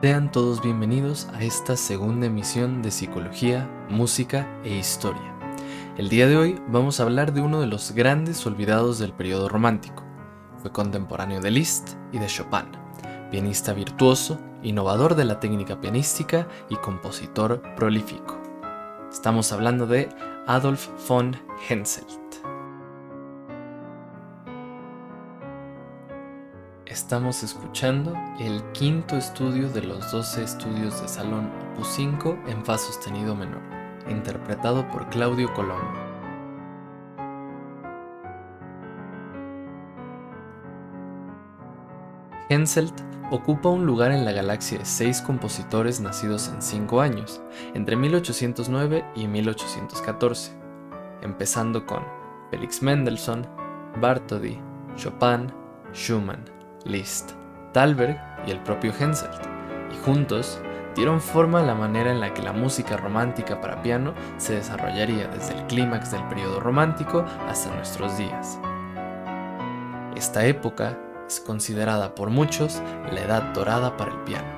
Sean todos bienvenidos a esta segunda emisión de Psicología, Música e Historia. El día de hoy vamos a hablar de uno de los grandes olvidados del periodo romántico. Fue contemporáneo de Liszt y de Chopin, pianista virtuoso, innovador de la técnica pianística y compositor prolífico. Estamos hablando de Adolf von Henselt. Estamos escuchando el quinto estudio de los 12 estudios de salón Opus 5 en Fa sostenido menor, interpretado por Claudio Colombo. Henselt ocupa un lugar en la galaxia de seis compositores nacidos en cinco años, entre 1809 y 1814, empezando con Felix Mendelssohn, Bartholdy, Chopin, Schumann, Liszt, Thalberg y el propio Henselt, y juntos dieron forma a la manera en la que la música romántica para piano se desarrollaría desde el clímax del periodo romántico hasta nuestros días. Esta época es considerada por muchos la edad dorada para el piano.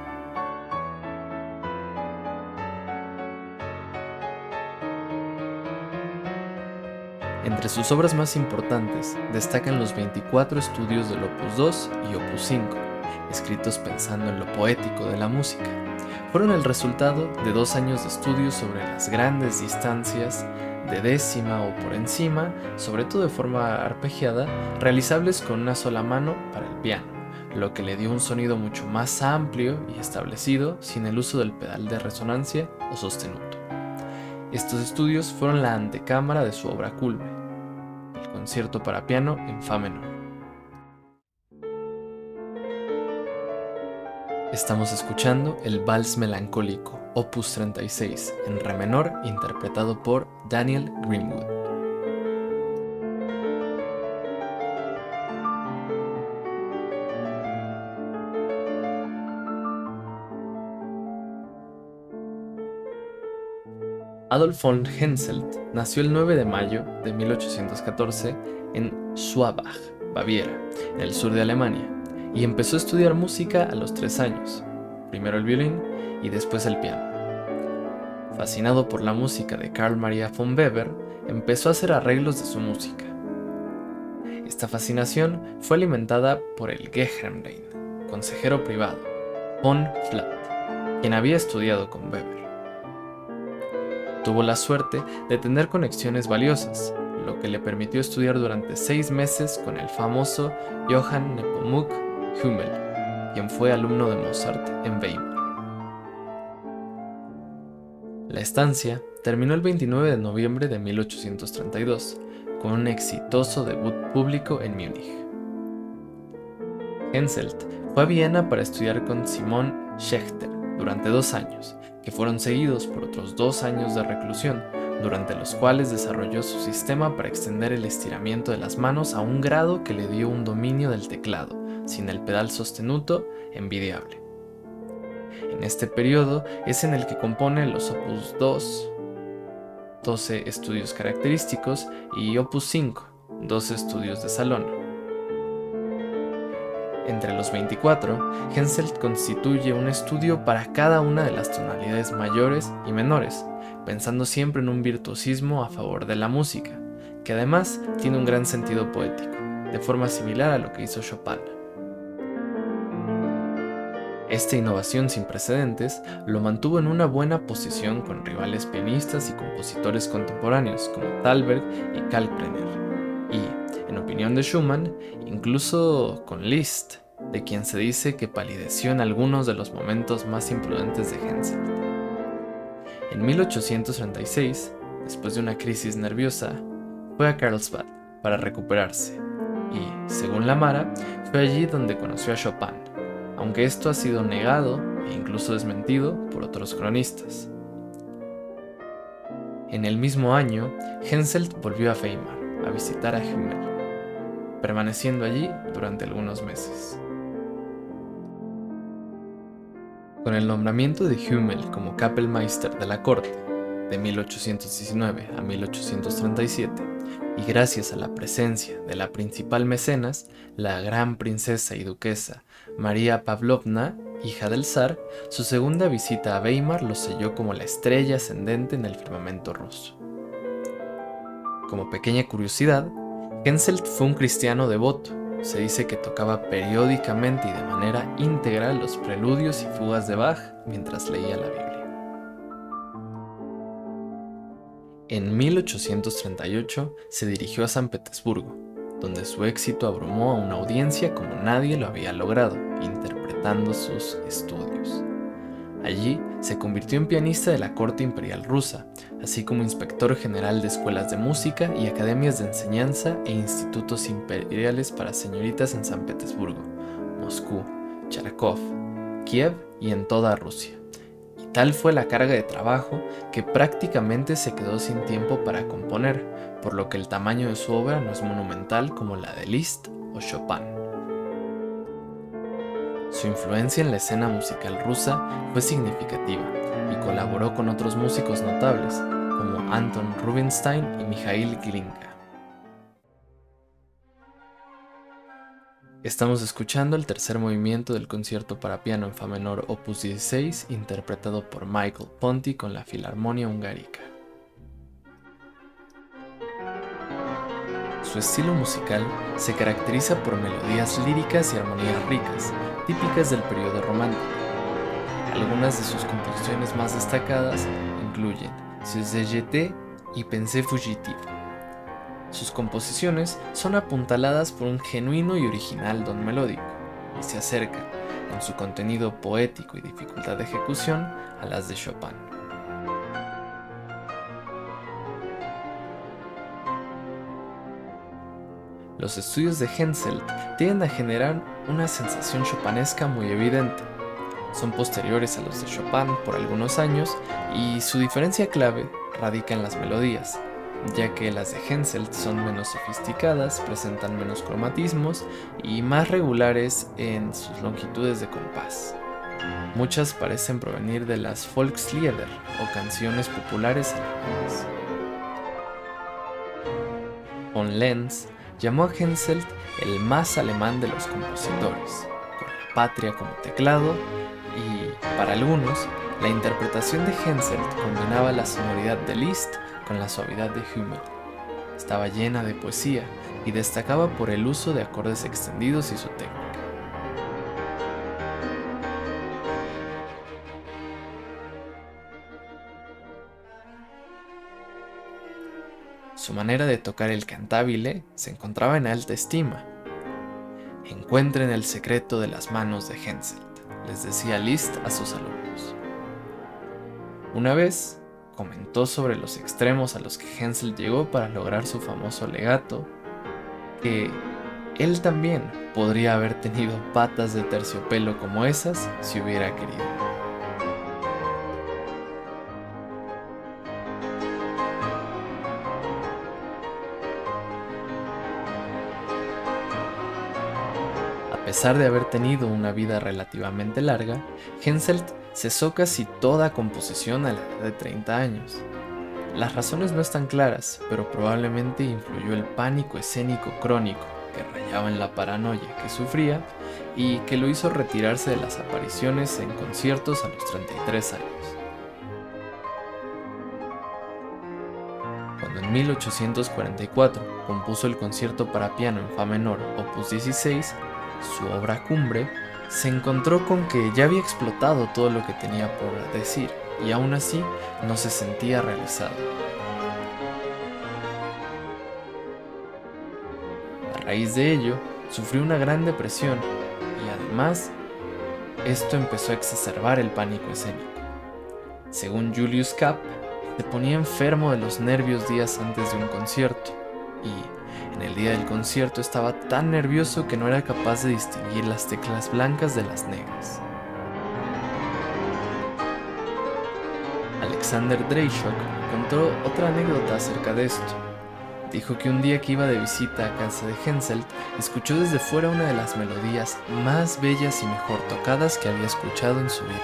Sus obras más importantes destacan los 24 estudios del Opus 2 y Opus 5, escritos pensando en lo poético de la música. Fueron el resultado de dos años de estudios sobre las grandes distancias de décima o por encima, sobre todo de forma arpegiada, realizables con una sola mano para el piano, lo que le dio un sonido mucho más amplio y establecido sin el uso del pedal de resonancia o sostenuto. Estos estudios fueron la antecámara de su obra culme, concierto para piano en Fa menor. Estamos escuchando el Vals Melancólico, opus 36, en Re menor, interpretado por Daniel Greenwood. Adolf von Henselt nació el 9 de mayo de 1814 en Schwabach, Baviera, en el sur de Alemania, y empezó a estudiar música a los 3 años, primero el violín y después el piano. Fascinado por la música de Carl Maria von Weber, empezó a hacer arreglos de su música. Esta fascinación fue alimentada por el Geheimrein, consejero privado, von Flatt, quien había estudiado con Weber. Tuvo la suerte de tener conexiones valiosas, lo que le permitió estudiar durante seis meses con el famoso Johann Nepomuk Hummel, quien fue alumno de Mozart en Weimar. La estancia terminó el 29 de noviembre de 1832, con un exitoso debut público en Múnich. Henselt fue a Viena para estudiar con Simon Schechter durante dos años que fueron seguidos por otros dos años de reclusión, durante los cuales desarrolló su sistema para extender el estiramiento de las manos a un grado que le dio un dominio del teclado, sin el pedal sostenuto, envidiable. En este periodo es en el que compone los Opus 2, 12 estudios característicos, y Opus 5, 12 estudios de salón, entre los 24, Henselt constituye un estudio para cada una de las tonalidades mayores y menores, pensando siempre en un virtuosismo a favor de la música, que además tiene un gran sentido poético, de forma similar a lo que hizo Chopin. Esta innovación sin precedentes lo mantuvo en una buena posición con rivales pianistas y compositores contemporáneos como Thalberg y Kalkbrenner, y, en opinión de Schumann, incluso con Liszt, de quien se dice que palideció en algunos de los momentos más imprudentes de Henselt. En 1836, después de una crisis nerviosa, fue a Karlsbad para recuperarse y, según Lamara, fue allí donde conoció a Chopin, aunque esto ha sido negado e incluso desmentido por otros cronistas. En el mismo año, Henselt volvió a Weimar a visitar a Hummel, permaneciendo allí durante algunos meses. Con el nombramiento de Hummel como Kapellmeister de la corte de 1819 a 1837, y gracias a la presencia de la principal mecenas, la gran princesa y duquesa María Pavlovna hija del zar, su segunda visita a Weimar lo selló como la estrella ascendente en el firmamento ruso. Como pequeña curiosidad, Henselt fue un cristiano devoto. Se dice que tocaba periódicamente y de manera íntegra los preludios y fugas de Bach mientras leía la Biblia. En 1838 se dirigió a San Petersburgo, donde su éxito abrumó a una audiencia como nadie lo había logrado, interpretando sus estudios. Allí se convirtió en pianista de la corte imperial rusa, así como inspector general de escuelas de música y academias de enseñanza e institutos imperiales para señoritas en San Petersburgo, Moscú, Charkov, Kiev y en toda Rusia. Tal fue la carga de trabajo que prácticamente se quedó sin tiempo para componer, por lo que el tamaño de su obra no es monumental como la de Liszt o Chopin. Su influencia en la escena musical rusa fue significativa y colaboró con otros músicos notables como Anton Rubinstein y Mikhail Glinka. Estamos escuchando el tercer movimiento del concierto para piano en fa menor opus 16 interpretado por Michael Ponti con la Filarmonia Hungarica. Su estilo musical se caracteriza por melodías líricas y armonías ricas, típicas del periodo romántico. Algunas de sus composiciones más destacadas incluyen Jeté y Pensée fugitive. Sus composiciones son apuntaladas por un genuino y original don melódico, y se acercan, en su contenido poético y dificultad de ejecución, a las de Chopin. Los estudios de Henselt tienden a generar una sensación chopanesca muy evidente. Son posteriores a los de Chopin por algunos años y su diferencia clave radica en las melodías, ya que las de Henselt son menos sofisticadas, presentan menos cromatismos y más regulares en sus longitudes de compás. Muchas parecen provenir de las Volkslieder o canciones populares alemanas. Von Lenz llamó a Henselt el más alemán de los compositores, con la patria como teclado y, para algunos, la interpretación de Henselt combinaba la sonoridad de Liszt con la suavidad de Hummel. Estaba llena de poesía y destacaba por el uso de acordes extendidos y su técnica. Su manera de tocar el cantabile se encontraba en alta estima. Encuentren el secreto de las manos de Henselt, les decía Liszt a sus alumnos. Una vez, comentó sobre los extremos a los que Hensel llegó para lograr su famoso legato, que él también podría haber tenido patas de terciopelo como esas si hubiera querido. Pesar de haber tenido una vida relativamente larga, Henselt cesó casi toda composición a la edad de 30 años. Las razones no están claras, pero probablemente influyó el pánico escénico crónico que rayaba en la paranoia que sufría y que lo hizo retirarse de las apariciones en conciertos a los 33 años. Cuando en 1844 compuso el concierto para piano en fa menor opus 16, su obra cumbre, se encontró con que ya había explotado todo lo que tenía por decir y aún así no se sentía realizado. A raíz de ello, sufrió una gran depresión y además esto empezó a exacerbar el pánico escénico. Según Julius Kapp, se ponía enfermo de los nervios días antes de un concierto y en el día del concierto estaba tan nervioso que no era capaz de distinguir las teclas blancas de las negras. Alexander Dreyshock contó otra anécdota acerca de esto. Dijo que un día que iba de visita a casa de Henselt, escuchó desde fuera una de las melodías más bellas y mejor tocadas que había escuchado en su vida.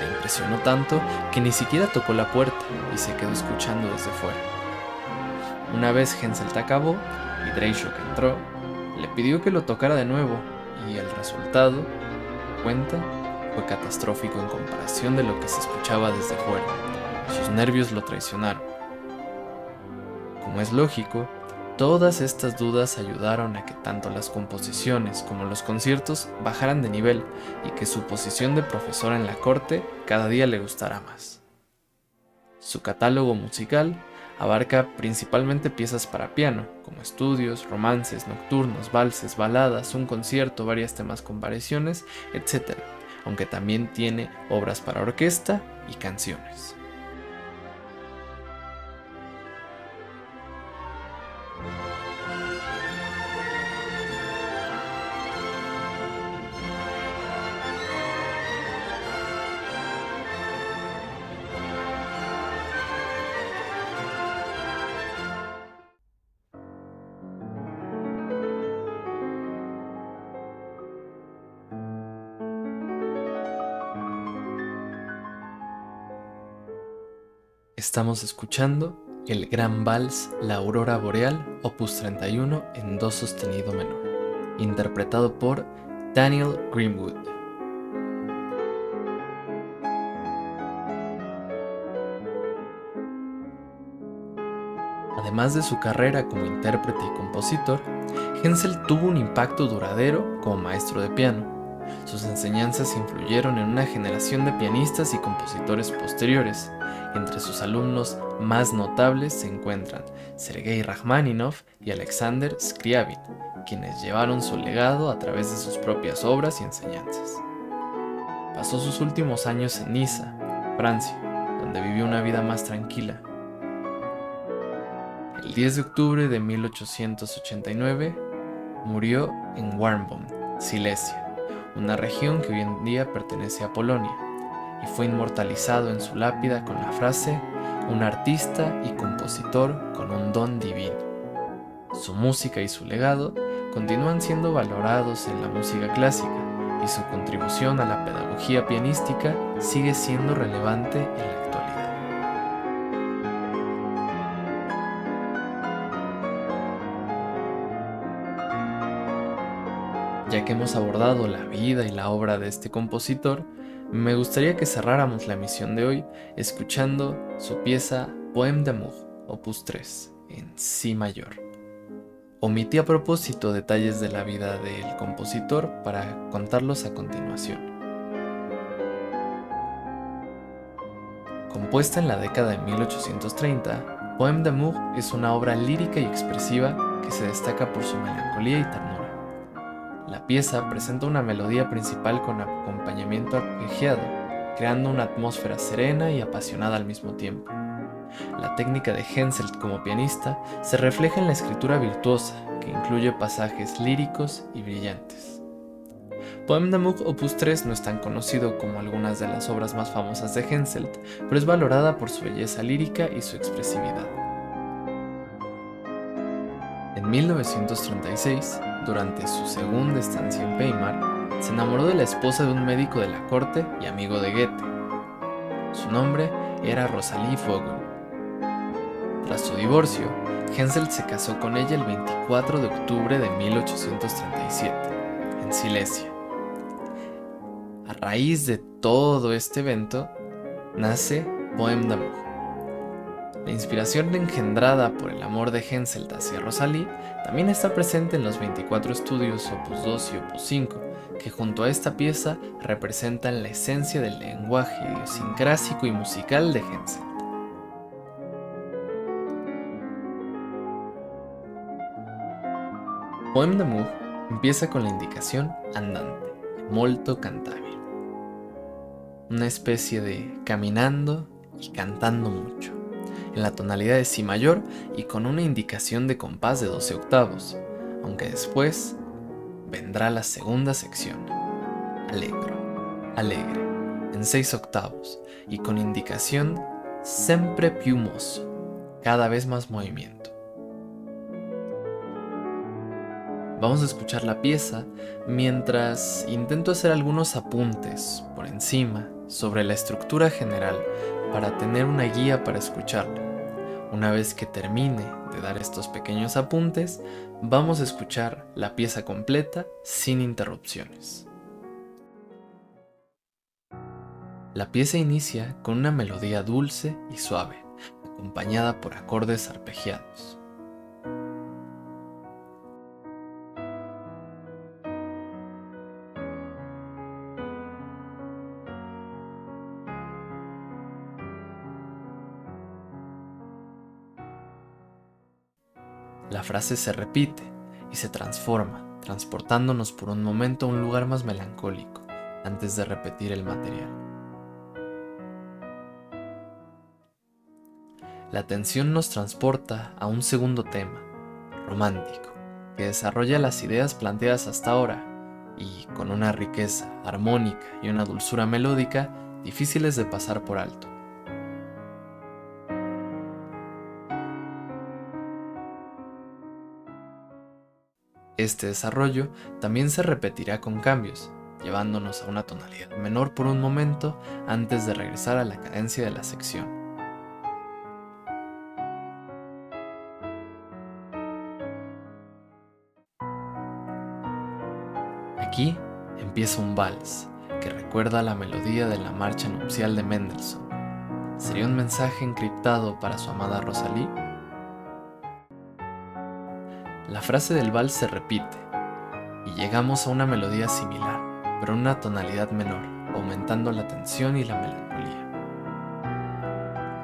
Le impresionó tanto que ni siquiera tocó la puerta y se quedó escuchando desde fuera. Una vez Henselt acabó, y Dreyshock entró, le pidió que lo tocara de nuevo y el resultado, cuenta, fue catastrófico en comparación de lo que se escuchaba desde fuera. Sus nervios lo traicionaron. Como es lógico, todas estas dudas ayudaron a que tanto las composiciones como los conciertos bajaran de nivel y que su posición de profesor en la corte cada día le gustara más. Su catálogo musical abarca principalmente piezas para piano, como estudios, romances, nocturnos, valses, baladas, un concierto, varios temas con variaciones, etc., aunque también tiene obras para orquesta y canciones. Estamos escuchando el Gran Vals La Aurora Boreal, opus 31 en Do sostenido menor, interpretado por Daniel Greenwood. Además de su carrera como intérprete y compositor, Hensel tuvo un impacto duradero como maestro de piano. Sus enseñanzas influyeron en una generación de pianistas y compositores posteriores, entre sus alumnos más notables se encuentran Sergei Rachmaninov y Alexander Scriabin, quienes llevaron su legado a través de sus propias obras y enseñanzas. Pasó sus últimos años en Niza, Francia, donde vivió una vida más tranquila. El 10 de octubre de 1889 murió en Warnbaum, Silesia, una región que hoy en día pertenece a Polonia y fue inmortalizado en su lápida con la frase, un artista y compositor con un don divino. Su música y su legado continúan siendo valorados en la música clásica y su contribución a la pedagogía pianística sigue siendo relevante en la Ya que hemos abordado la vida y la obra de este compositor, me gustaría que cerráramos la emisión de hoy escuchando su pieza Poème d'amour, opus 3, en Si mayor. Omití a propósito detalles de la vida del compositor para contarlos a continuación. Compuesta en la década de 1830, Poème d'amour es una obra lírica y expresiva que se destaca por su melancolía y ternura la pieza presenta una melodía principal con acompañamiento arpegiado, creando una atmósfera serena y apasionada al mismo tiempo. La técnica de Henselt como pianista se refleja en la escritura virtuosa, que incluye pasajes líricos y brillantes. Poem d'Amour Opus 3 no es tan conocido como algunas de las obras más famosas de Henselt, pero es valorada por su belleza lírica y su expresividad. En 1936, durante su segunda estancia en Weimar, se enamoró de la esposa de un médico de la corte y amigo de Goethe. Su nombre era Rosalie Vogel. Tras su divorcio, Hensel se casó con ella el 24 de octubre de 1837, en Silesia. A raíz de todo este evento, nace d'amour la inspiración engendrada por el amor de Henselt hacia Rosalie también está presente en los 24 estudios Opus 2 y Opus 5, que junto a esta pieza representan la esencia del lenguaje idiosincrásico y musical de Henselt. Poem d'amour empieza con la indicación andante, molto cantabile, una especie de caminando y cantando mucho en la tonalidad de Si mayor y con una indicación de compás de 12 octavos, aunque después vendrá la segunda sección, Alegro, alegre, en 6 octavos y con indicación sempre più mosso, cada vez más movimiento. Vamos a escuchar la pieza mientras intento hacer algunos apuntes por encima sobre la estructura general para tener una guía para escucharla. Una vez que termine de dar estos pequeños apuntes, vamos a escuchar la pieza completa sin interrupciones. La pieza inicia con una melodía dulce y suave, acompañada por acordes arpegiados. Frase se repite y se transforma, transportándonos por un momento a un lugar más melancólico, antes de repetir el material. La tensión nos transporta a un segundo tema, romántico, que desarrolla las ideas planteadas hasta ahora y con una riqueza armónica y una dulzura melódica difíciles de pasar por alto. Este desarrollo también se repetirá con cambios, llevándonos a una tonalidad menor por un momento antes de regresar a la cadencia de la sección. Aquí empieza un vals que recuerda la melodía de la marcha nupcial de Mendelssohn. ¿Sería un mensaje encriptado para su amada Rosalie? La frase del vals se repite y llegamos a una melodía similar, pero en una tonalidad menor, aumentando la tensión y la melancolía.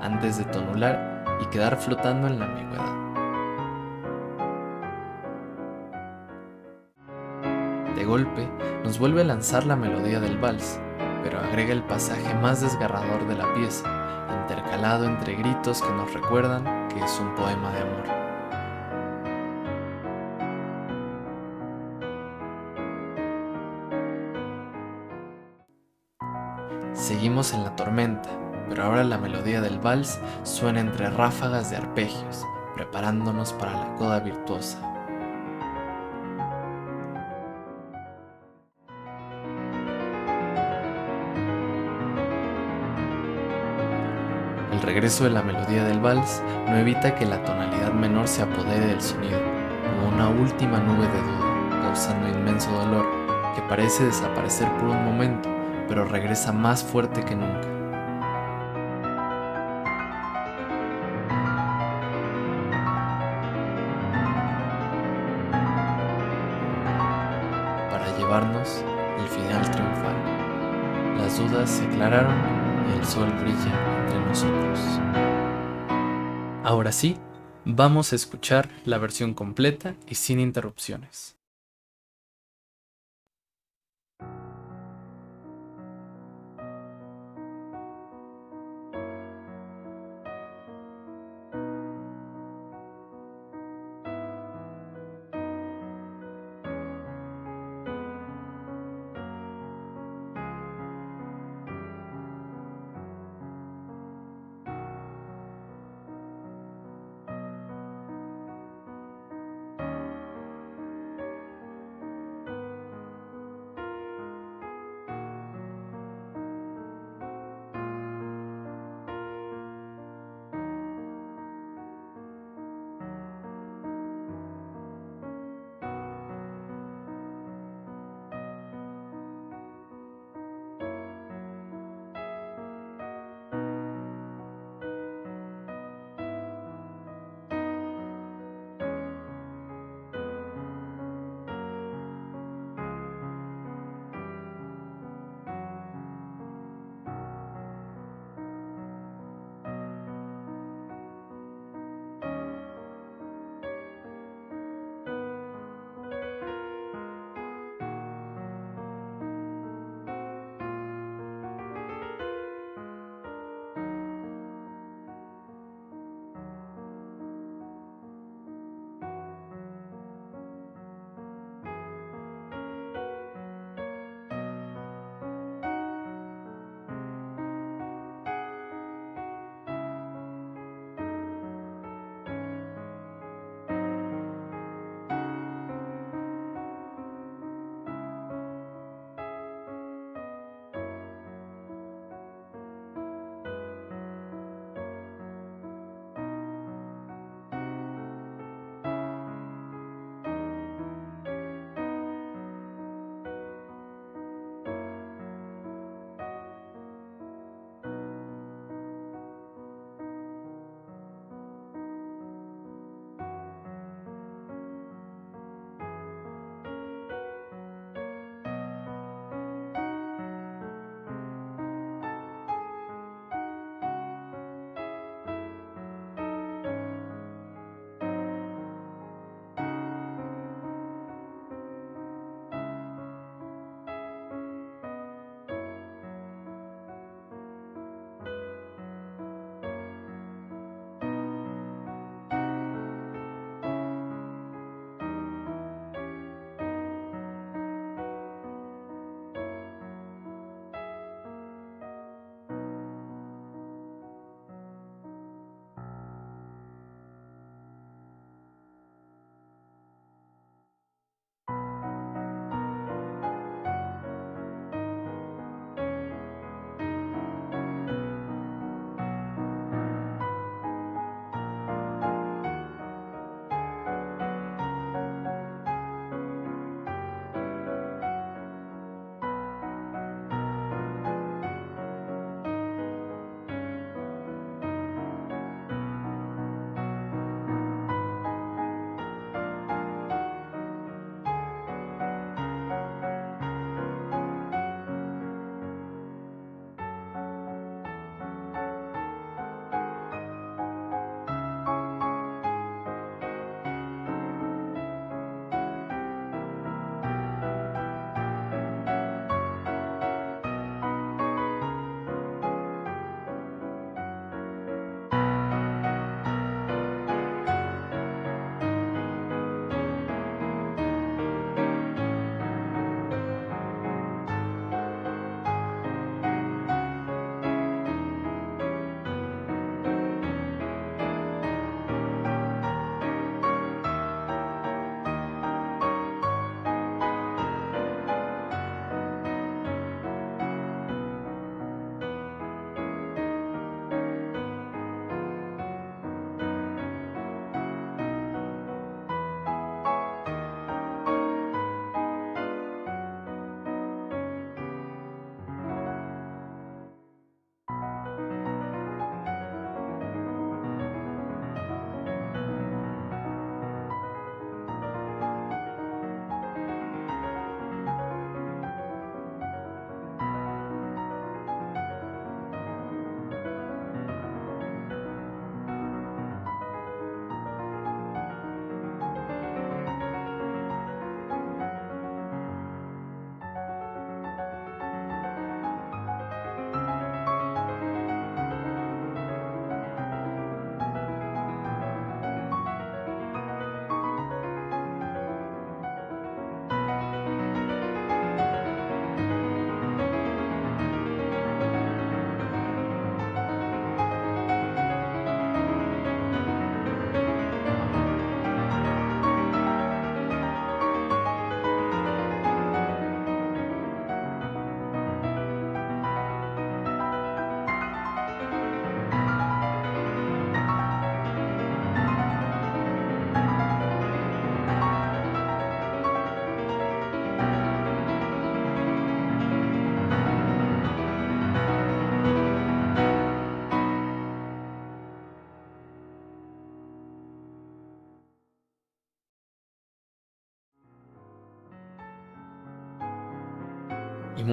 Antes de tonular y quedar flotando en la ambigüedad. De golpe, nos vuelve a lanzar la melodía del vals, pero agrega el pasaje más desgarrador de la pieza, intercalado entre gritos que nos recuerdan que es un poema de amor. Seguimos en la tormenta, pero ahora la melodía del vals suena entre ráfagas de arpegios, preparándonos para la coda virtuosa. El regreso de la melodía del vals no evita que la tonalidad menor se apodere del sonido, como una última nube de duda, causando inmenso dolor que parece desaparecer por un momento pero regresa más fuerte que nunca. Para llevarnos el final triunfal. Las dudas se aclararon y el sol brilla entre nosotros. Ahora sí, vamos a escuchar la versión completa y sin interrupciones.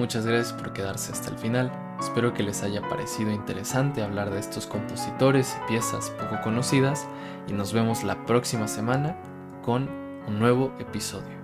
Muchas gracias por quedarse hasta el final. Espero que les haya parecido interesante hablar de estos compositores y piezas poco conocidas y nos vemos la próxima semana con un nuevo episodio.